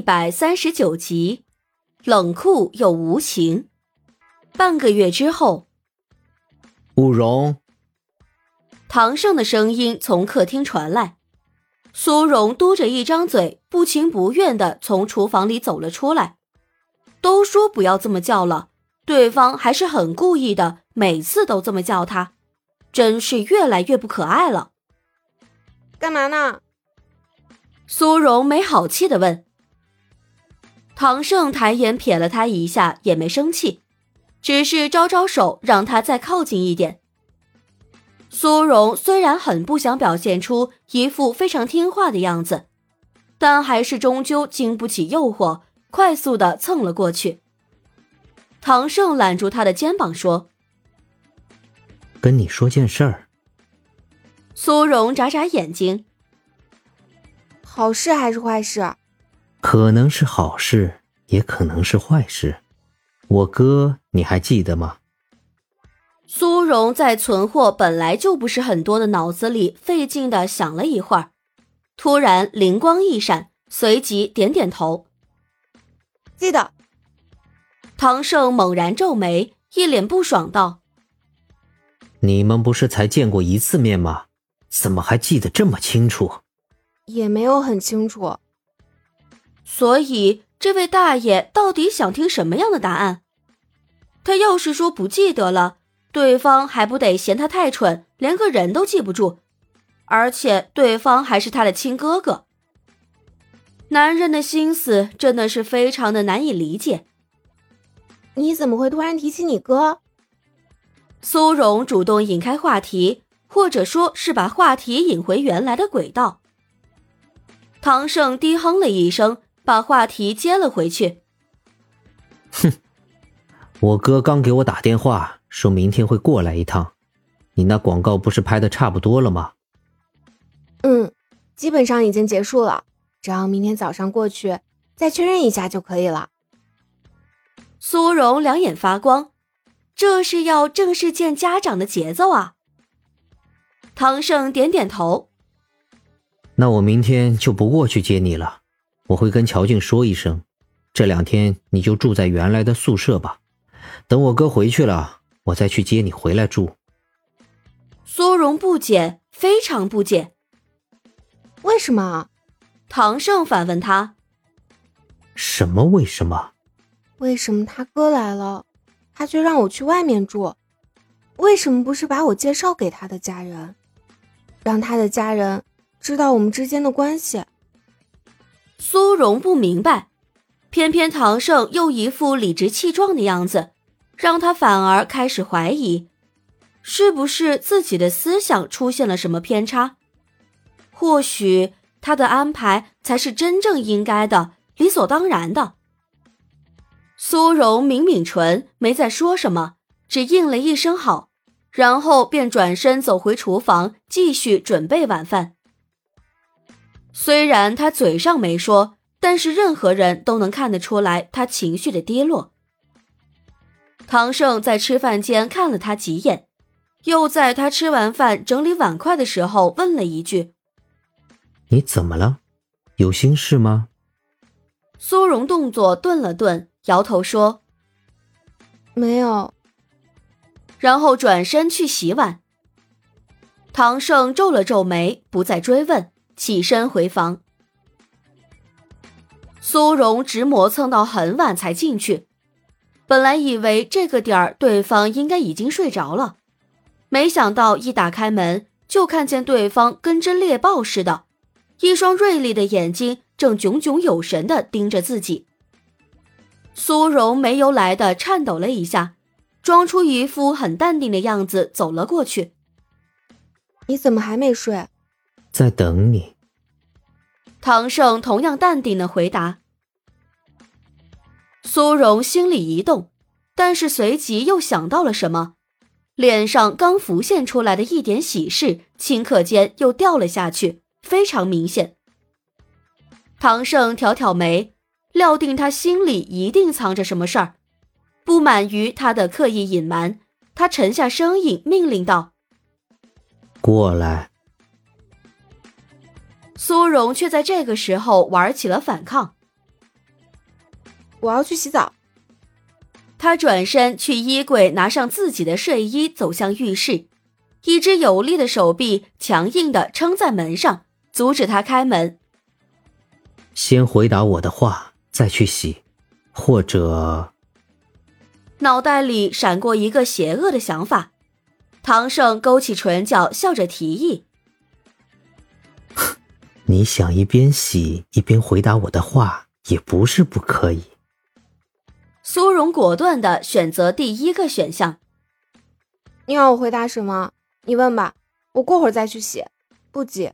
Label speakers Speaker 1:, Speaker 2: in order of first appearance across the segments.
Speaker 1: 一百三十九集，冷酷又无情。半个月之后，
Speaker 2: 慕容，
Speaker 1: 唐胜的声音从客厅传来。苏荣嘟着一张嘴，不情不愿的从厨房里走了出来。都说不要这么叫了，对方还是很故意的，每次都这么叫他，真是越来越不可爱了。
Speaker 3: 干嘛呢？
Speaker 1: 苏荣没好气的问。唐胜抬眼瞥了他一下，也没生气，只是招招手让他再靠近一点。苏荣虽然很不想表现出一副非常听话的样子，但还是终究经不起诱惑，快速的蹭了过去。唐胜揽住他的肩膀说：“
Speaker 2: 跟你说件事儿。”
Speaker 1: 苏荣眨眨眼睛：“
Speaker 3: 好事还是坏事？”
Speaker 2: 可能是好事，也可能是坏事。我哥，你还记得吗？
Speaker 1: 苏荣在存货本来就不是很多的脑子里费劲的想了一会儿，突然灵光一闪，随即点点头。
Speaker 3: 记得。
Speaker 1: 唐胜猛然皱眉，一脸不爽道：“
Speaker 2: 你们不是才见过一次面吗？怎么还记得这么清楚？”
Speaker 3: 也没有很清楚。
Speaker 1: 所以，这位大爷到底想听什么样的答案？他要是说不记得了，对方还不得嫌他太蠢，连个人都记不住？而且，对方还是他的亲哥哥。男人的心思真的是非常的难以理解。
Speaker 3: 你怎么会突然提起你哥？
Speaker 1: 苏荣主动引开话题，或者说是把话题引回原来的轨道。唐胜低哼了一声。把话题接了回去。
Speaker 2: 哼，我哥刚给我打电话，说明天会过来一趟。你那广告不是拍的差不多了吗？
Speaker 3: 嗯，基本上已经结束了，只要明天早上过去再确认一下就可以了。
Speaker 1: 苏荣两眼发光，这是要正式见家长的节奏啊！唐胜点点头。
Speaker 2: 那我明天就不过去接你了。我会跟乔静说一声，这两天你就住在原来的宿舍吧。等我哥回去了，我再去接你回来住。
Speaker 1: 苏荣不解，非常不解。
Speaker 3: 为什么？
Speaker 1: 唐胜反问他。
Speaker 2: 什么？为什么？
Speaker 3: 为什么他哥来了，他却让我去外面住？为什么不是把我介绍给他的家人，让他的家人知道我们之间的关系？
Speaker 1: 苏荣不明白，偏偏唐胜又一副理直气壮的样子，让他反而开始怀疑，是不是自己的思想出现了什么偏差？或许他的安排才是真正应该的、理所当然的。苏荣抿抿唇，没再说什么，只应了一声好，然后便转身走回厨房，继续准备晚饭。虽然他嘴上没说，但是任何人都能看得出来他情绪的低落。唐胜在吃饭间看了他几眼，又在他吃完饭整理碗筷的时候问了一句：“
Speaker 2: 你怎么了？有心事吗？”
Speaker 1: 苏荣动作顿了顿，摇头说：“
Speaker 3: 没有。”
Speaker 1: 然后转身去洗碗。唐胜皱了皱眉，不再追问。起身回房，苏荣直磨蹭到很晚才进去。本来以为这个点儿对方应该已经睡着了，没想到一打开门就看见对方跟只猎豹似的，一双锐利的眼睛正炯炯有神的盯着自己。苏荣没由来的颤抖了一下，装出一副很淡定的样子走了过去。
Speaker 3: 你怎么还没睡？
Speaker 2: 在等你。
Speaker 1: 唐胜同样淡定的回答。苏荣心里一动，但是随即又想到了什么，脸上刚浮现出来的一点喜事，顷刻间又掉了下去，非常明显。唐胜挑挑眉，料定他心里一定藏着什么事儿，不满于他的刻意隐瞒，他沉下声音命令道：“
Speaker 2: 过来。”
Speaker 1: 苏荣却在这个时候玩起了反抗，
Speaker 3: 我要去洗澡。
Speaker 1: 他转身去衣柜拿上自己的睡衣，走向浴室，一只有力的手臂强硬的撑在门上，阻止他开门。
Speaker 2: 先回答我的话，再去洗，或者……
Speaker 1: 脑袋里闪过一个邪恶的想法，唐胜勾起唇角，笑着提议：“
Speaker 2: 你想一边洗一边回答我的话，也不是不可以。”
Speaker 1: 苏荣果断的选择第一个选项。
Speaker 3: 你要我回答什么？你问吧，我过会儿再去洗，不急。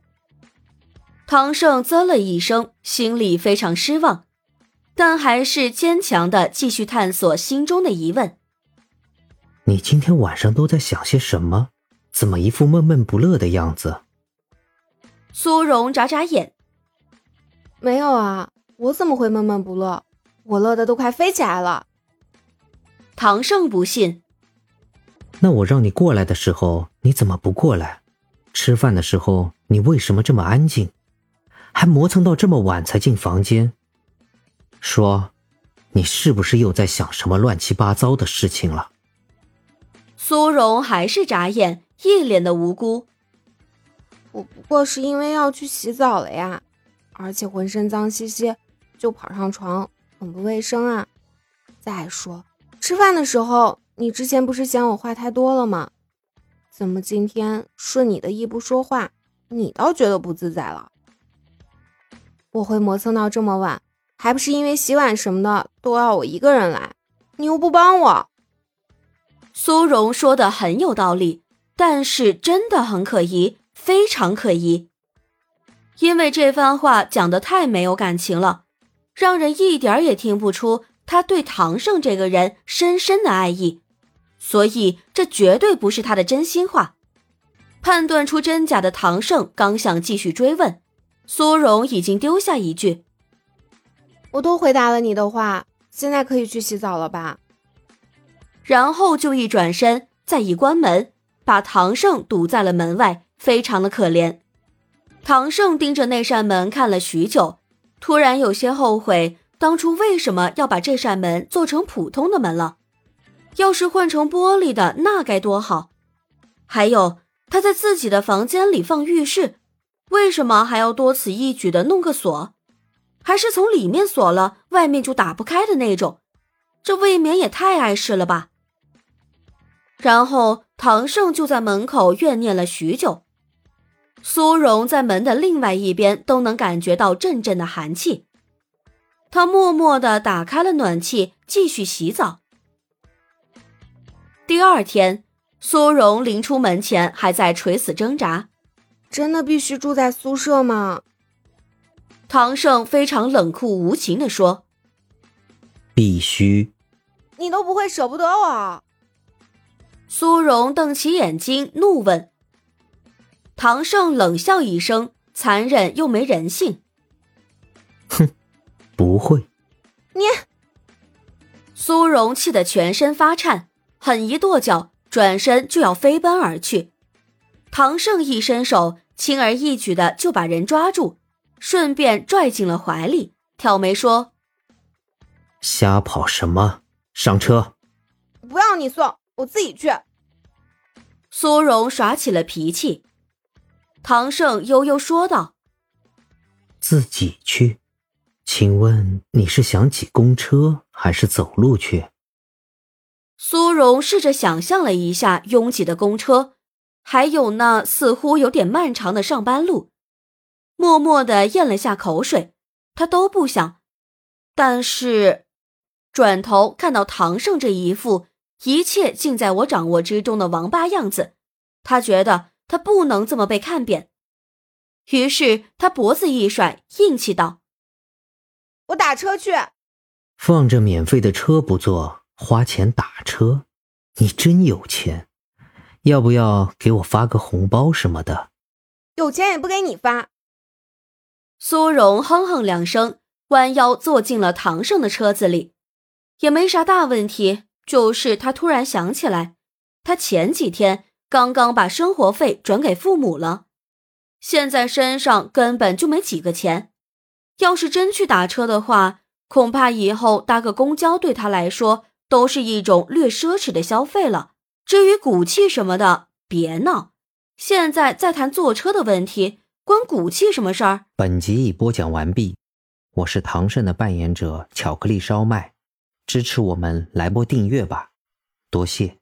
Speaker 1: 唐胜啧了一声，心里非常失望，但还是坚强的继续探索心中的疑问。
Speaker 2: 你今天晚上都在想些什么？怎么一副闷闷不乐的样子？
Speaker 1: 苏荣眨眨眼，
Speaker 3: 没有啊，我怎么会闷闷不乐？我乐得都快飞起来了。
Speaker 1: 唐胜不信。
Speaker 2: 那我让你过来的时候，你怎么不过来？吃饭的时候，你为什么这么安静？还磨蹭到这么晚才进房间？说，你是不是又在想什么乱七八糟的事情了？
Speaker 1: 苏荣还是眨眼，一脸的无辜。
Speaker 3: 我不过是因为要去洗澡了呀，而且浑身脏兮兮，就跑上床。很不卫生啊！再说吃饭的时候，你之前不是嫌我话太多了吗？怎么今天顺你的意不说话，你倒觉得不自在了？我会磨蹭到这么晚，还不是因为洗碗什么的都要我一个人来，你又不帮我。
Speaker 1: 苏荣说的很有道理，但是真的很可疑，非常可疑，因为这番话讲的太没有感情了。让人一点也听不出他对唐胜这个人深深的爱意，所以这绝对不是他的真心话。判断出真假的唐胜刚想继续追问，苏荣已经丢下一句：“
Speaker 3: 我都回答了你的话，现在可以去洗澡了吧？”
Speaker 1: 然后就一转身，再一关门，把唐胜堵在了门外，非常的可怜。唐胜盯着那扇门看了许久。突然有些后悔，当初为什么要把这扇门做成普通的门了？要是换成玻璃的，那该多好！还有，他在自己的房间里放浴室，为什么还要多此一举的弄个锁？还是从里面锁了，外面就打不开的那种？这未免也太碍事了吧！然后唐胜就在门口怨念了许久。苏荣在门的另外一边都能感觉到阵阵的寒气，他默默的打开了暖气，继续洗澡。第二天，苏荣临出门前还在垂死挣扎：“
Speaker 3: 真的必须住在宿舍吗？”
Speaker 1: 唐胜非常冷酷无情的说：“
Speaker 2: 必须。”
Speaker 3: 你都不会舍不得我？
Speaker 1: 苏荣瞪起眼睛，怒问。唐胜冷笑一声，残忍又没人性。
Speaker 2: 哼，不会。
Speaker 3: 你。
Speaker 1: 苏荣气得全身发颤，狠一跺脚，转身就要飞奔而去。唐胜一伸手，轻而易举的就把人抓住，顺便拽进了怀里，挑眉说：“
Speaker 2: 瞎跑什么？上车！”
Speaker 3: 不要你送，我自己去。
Speaker 1: 苏荣耍起了脾气。唐胜悠悠说道：“
Speaker 2: 自己去，请问你是想挤公车还是走路去？”
Speaker 1: 苏荣试着想象了一下拥挤的公车，还有那似乎有点漫长的上班路，默默的咽了下口水。他都不想，但是转头看到唐胜这一副一切尽在我掌握之中的王八样子，他觉得。他不能这么被看扁，于是他脖子一甩，硬气道：“
Speaker 3: 我打车去。”
Speaker 2: 放着免费的车不坐，花钱打车，你真有钱！要不要给我发个红包什么的？
Speaker 3: 有钱也不给你发。
Speaker 1: 苏荣哼哼两声，弯腰坐进了唐胜的车子里，也没啥大问题，就是他突然想起来，他前几天。刚刚把生活费转给父母了，现在身上根本就没几个钱。要是真去打车的话，恐怕以后搭个公交对他来说都是一种略奢侈的消费了。至于骨气什么的，别闹。现在在谈坐车的问题，关骨气什么事儿？
Speaker 2: 本集已播讲完毕，我是唐胜的扮演者巧克力烧麦，支持我们来波订阅吧，多谢。